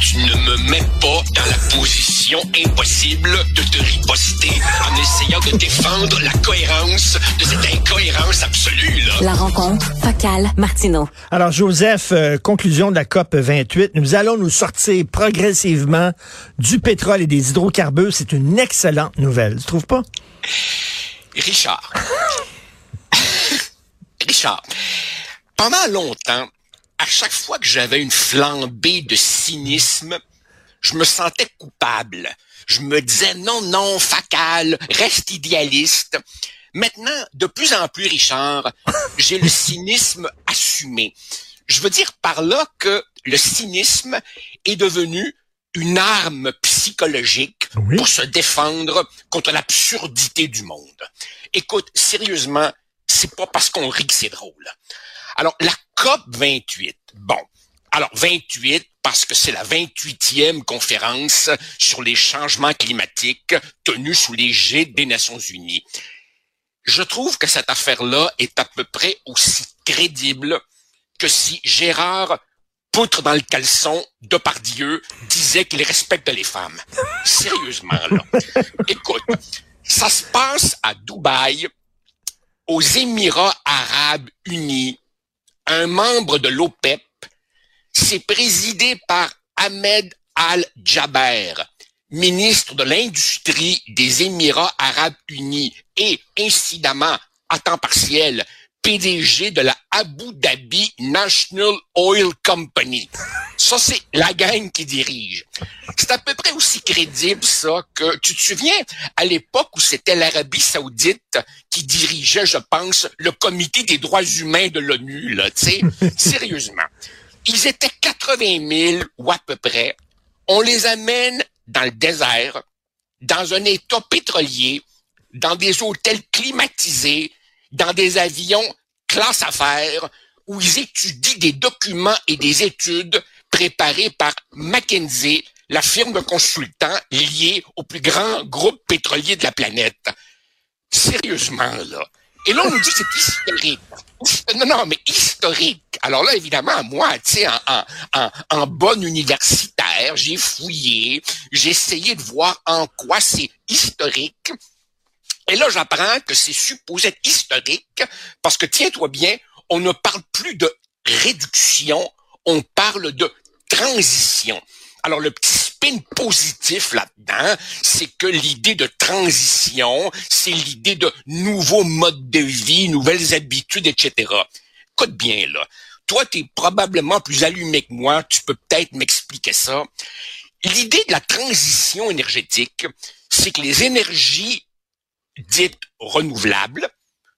Tu ne me mets pas dans la position impossible de te riposter en essayant de défendre la cohérence de cette incohérence absolue. Là. La rencontre Facal Martineau. Alors Joseph, euh, conclusion de la COP 28, nous allons nous sortir progressivement du pétrole et des hydrocarbures. C'est une excellente nouvelle, tu trouves pas? Richard. Richard, pendant longtemps, à chaque fois que j'avais une flambée de cynisme, je me sentais coupable. Je me disais non, non, facal, reste idéaliste. Maintenant, de plus en plus, Richard, j'ai le cynisme assumé. Je veux dire par là que le cynisme est devenu une arme psychologique Oui. pour se défendre contre l'absurdité du monde. Écoute, sérieusement, c'est pas parce qu'on rit que c'est drôle. Alors, la COP 28, bon. Alors, 28, parce que c'est la 28e conférence sur les changements climatiques tenue sous l'égide des Nations Unies. Je trouve que cette affaire-là est à peu près aussi crédible que si Gérard poutre dans le caleçon de Pardieu disait qu'il respecte les femmes. Sérieusement, là. Écoute, ça se passe à Dubaï, aux Émirats arabes unis, un membre de l'OPEP. C'est présidé par Ahmed Al-Jaber, ministre de l'Industrie des Émirats arabes unis et, incidemment, à temps partiel, PDG de la Abu Dhabi National Oil Company. Ça, c'est la gang qui dirige. C'est à peu près aussi crédible, ça, que tu te souviens, à l'époque où c'était l'Arabie saoudite qui dirigeait, je pense, le comité des droits humains de l'ONU, là, tu sais, sérieusement. Ils étaient 80 000 ou à peu près. On les amène dans le désert, dans un état pétrolier, dans des hôtels climatisés, dans des avions classe affaires, où ils étudient des documents et des études préparés par McKinsey, la firme de consultants liée au plus grand groupe pétrolier de la planète. Sérieusement, là. Et là, on nous dit que c'est historique. Non, non, mais historique. Alors là, évidemment, moi, tu sais, en, en, en bonne universitaire, j'ai fouillé, j'ai essayé de voir en quoi c'est historique. Et là, j'apprends que c'est supposé être historique parce que, tiens-toi bien, on ne parle plus de réduction, on parle de transition. Alors, le petit spin positif là-dedans, c'est que l'idée de transition, c'est l'idée de nouveaux modes de vie, nouvelles habitudes, etc. Écoute bien, là. Toi, tu es probablement plus allumé que moi, tu peux peut-être m'expliquer ça. L'idée de la transition énergétique, c'est que les énergies dites renouvelables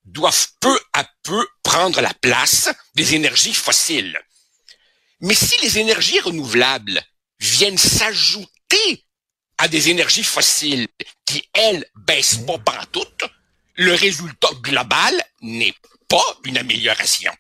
doivent peu à peu prendre la place des énergies fossiles. Mais si les énergies renouvelables viennent s'ajouter à des énergies fossiles qui, elles, baissent pas pantoute, le résultat global n'est pas une amélioration.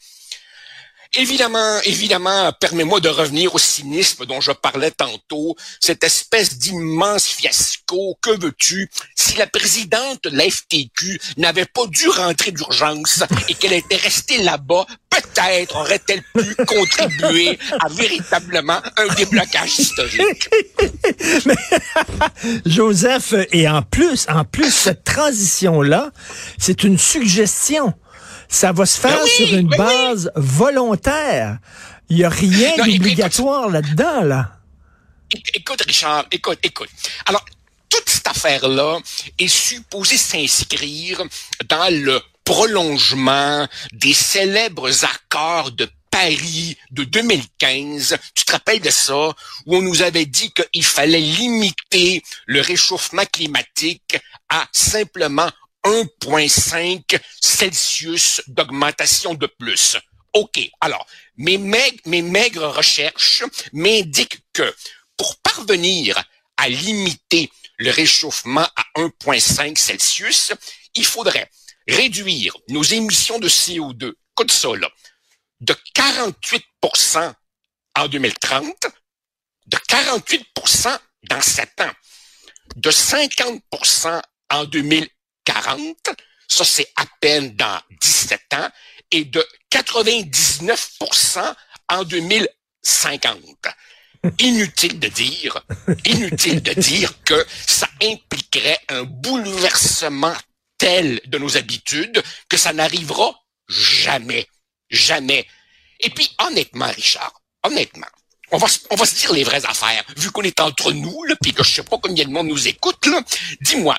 Évidemment, évidemment, permets-moi de revenir au cynisme dont je parlais tantôt, cette espèce d'immense fiasco. Que veux-tu? Si la présidente de la FTQ n'avait pas dû rentrer d'urgence et qu'elle était restée là-bas, peut-être aurait-elle pu contribuer à véritablement un déblocage historique. Joseph, et en plus, en plus, cette transition-là, c'est une suggestion. Ça va se faire Ben oui, sur une ben oui. base volontaire. Il n'y a rien d'obligatoire là-dedans, là. Éc- Écoute, Richard, écoute, écoute. Alors, toute cette affaire-là est supposée s'inscrire dans le prolongement des célèbres accords de Paris de 2015, tu te rappelles de ça, où on nous avait dit qu'il fallait limiter le réchauffement climatique à simplement 1,5 Celsius d'augmentation de plus. OK. Alors, mes maigres, recherches m'indiquent que pour parvenir à limiter le réchauffement à 1,5 Celsius, il faudrait réduire nos émissions de CO2, écoute ça là, de 48% en 2030, de 48% dans 7 ans, de 50% en 2040, ça c'est à peine dans 17 ans, et de 99% en 2050. Inutile de dire, inutile de dire que ça impliquerait un bouleversement tel de nos habitudes que ça n'arrivera jamais, jamais. Et puis, honnêtement, Richard, honnêtement, on va, on va se dire les vraies affaires, vu qu'on est entre nous, là, puis que je sais pas combien de monde nous écoute, là. Dis-moi,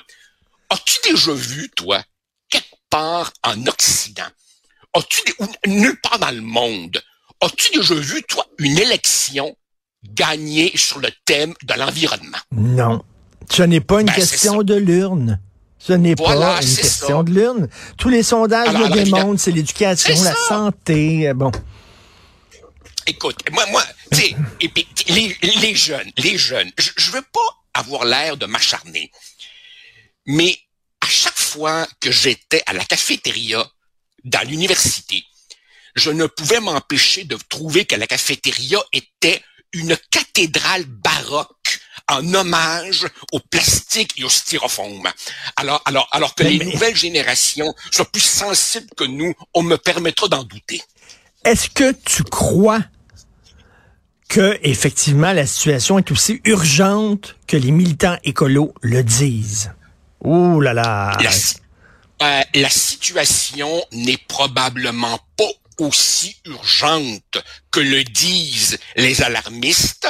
as-tu déjà vu, toi, quelque part en Occident, as-tu, nulle part dans le monde, as-tu déjà vu, toi, une élection gagnée sur le thème de l'environnement? Non. Ce n'est pas une ben, question de l'urne. Ce n'est pas une question de l'urne. Tous les sondages le démontrent, c'est l'éducation, la santé, euh, bon. Écoute, moi, moi, tu les, les, jeunes, les jeunes, je, je veux pas avoir l'air de m'acharner, mais à chaque fois que j'étais à la cafétéria dans l'université, je ne pouvais m'empêcher de trouver que la cafétéria était une cathédrale baroque en hommage au plastique et au styrofoam. Alors, alors, alors que les nouvelles générations sont plus sensibles que nous, on me permettra d'en douter. Est-ce que tu crois que effectivement la situation est aussi urgente que les militants écolos le disent? Ouh là là. Euh, la situation n'est probablement pas aussi urgente que le disent les alarmistes,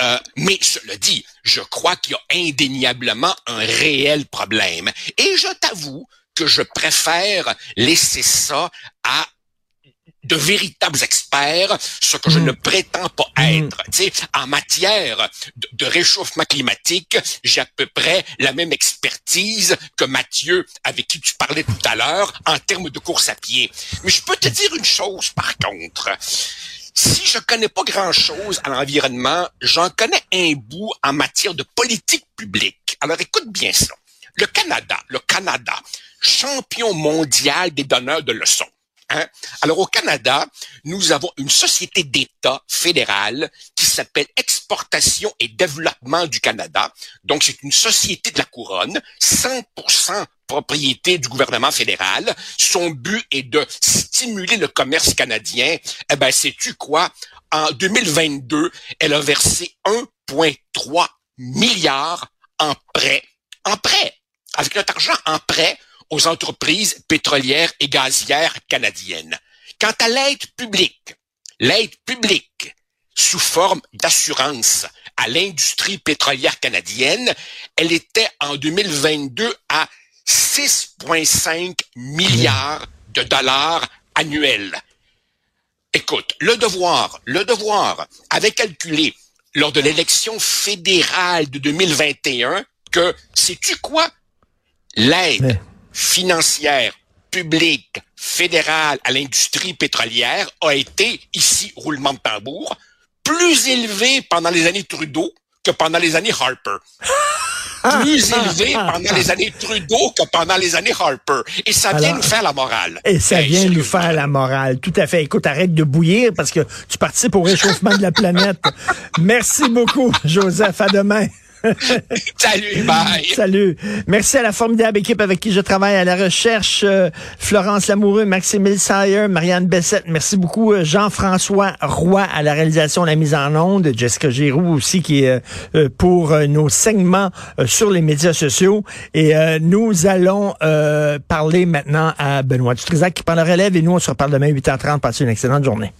euh, mais cela dit, je crois qu'il y a indéniablement un réel problème. Et je t'avoue que je préfère laisser ça à de véritables experts, ce que je hmm. ne prétends pas hmm. être. Tu sais, en matière de, réchauffement climatique, j'ai à peu près la même expertise que Mathieu, avec qui tu parlais tout à l'heure, en termes de course à pied. Mais je peux te dire une chose, par contre. Si je connais pas grand-chose à l'environnement, j'en connais un bout en matière de politique publique. Alors écoute bien ça. Le Canada, le Canada, champion mondial des donneurs de leçons. Hein? Alors au Canada, nous avons une société d'État fédérale qui s'appelle Exportation et Développement du Canada. Donc c'est une société de la couronne, 100% propriété du gouvernement fédéral. Son but est de stimuler le commerce canadien. Eh ben, sais-tu quoi? En 2022, elle a versé 1,3 milliard en prêt. En prêt. Avec notre argent en prêt aux entreprises pétrolières et gazières canadiennes. Quant à l'aide publique, l'aide publique sous forme d'assurance à l'industrie pétrolière canadienne, elle était en 2022 à 6,5 milliards de dollars annuels. Écoute, le devoir, le devoir avait calculé lors de l'élection fédérale de 2021 que, sais-tu quoi? L'aide financière publique fédérale à l'industrie pétrolière a été, ici, roulement de tambour, plus élevée pendant les années Trudeau que pendant les années Harper. plus élevé pendant les années Trudeau que pendant les années Harper. Et ça vient nous faire la morale. Et ça vient nous faire la morale. Tout à fait. Écoute, arrête de bouillir parce que tu participes au réchauffement de la planète. Merci beaucoup, Joseph. À demain. Salut, bye. Salut. Merci à la formidable équipe avec qui je travaille à la recherche. Euh, Florence Lamoureux, Maxime Sayer, Marianne Bessette. Merci beaucoup. Euh, Jean-François Roy à la réalisation, la mise en onde. Jessica Giroux aussi qui est euh, pour nos segments sur les médias sociaux. Et nous allons parler maintenant à Benoît Dutrisac qui prend la relève et nous on se reparle demain 8h30. Passez une excellente journée.